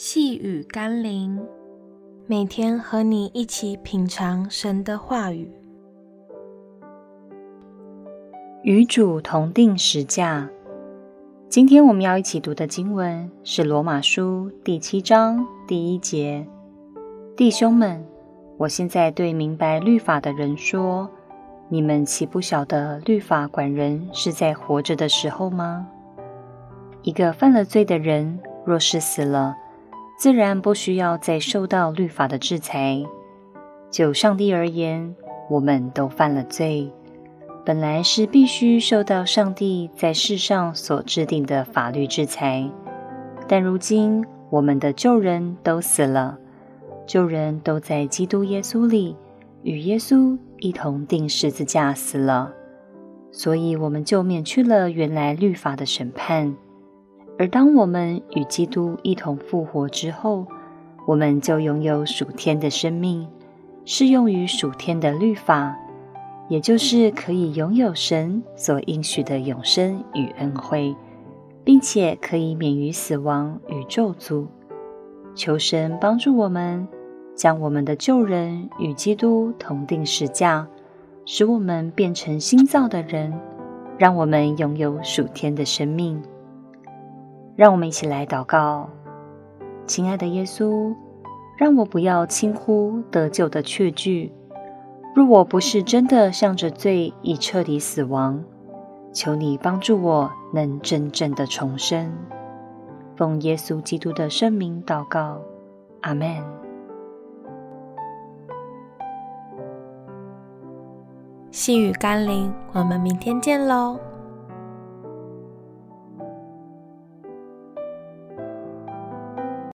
细雨甘霖，每天和你一起品尝神的话语，与主同定十架。今天我们要一起读的经文是《罗马书》第七章第一节。弟兄们，我现在对明白律法的人说：你们岂不晓得律法管人是在活着的时候吗？一个犯了罪的人，若是死了，自然不需要再受到律法的制裁。就上帝而言，我们都犯了罪，本来是必须受到上帝在世上所制定的法律制裁。但如今，我们的旧人都死了，旧人都在基督耶稣里与耶稣一同钉十字架死了，所以我们就免去了原来律法的审判。而当我们与基督一同复活之后，我们就拥有属天的生命，适用于属天的律法，也就是可以拥有神所应许的永生与恩惠，并且可以免于死亡与咒诅。求神帮助我们，将我们的旧人与基督同钉十架，使我们变成新造的人，让我们拥有属天的生命。让我们一起来祷告，亲爱的耶稣，让我不要轻忽得救的确据。若我不是真的向着罪已彻底死亡，求你帮助我能真正的重生。奉耶稣基督的圣名祷告，阿门。细雨甘霖，我们明天见喽。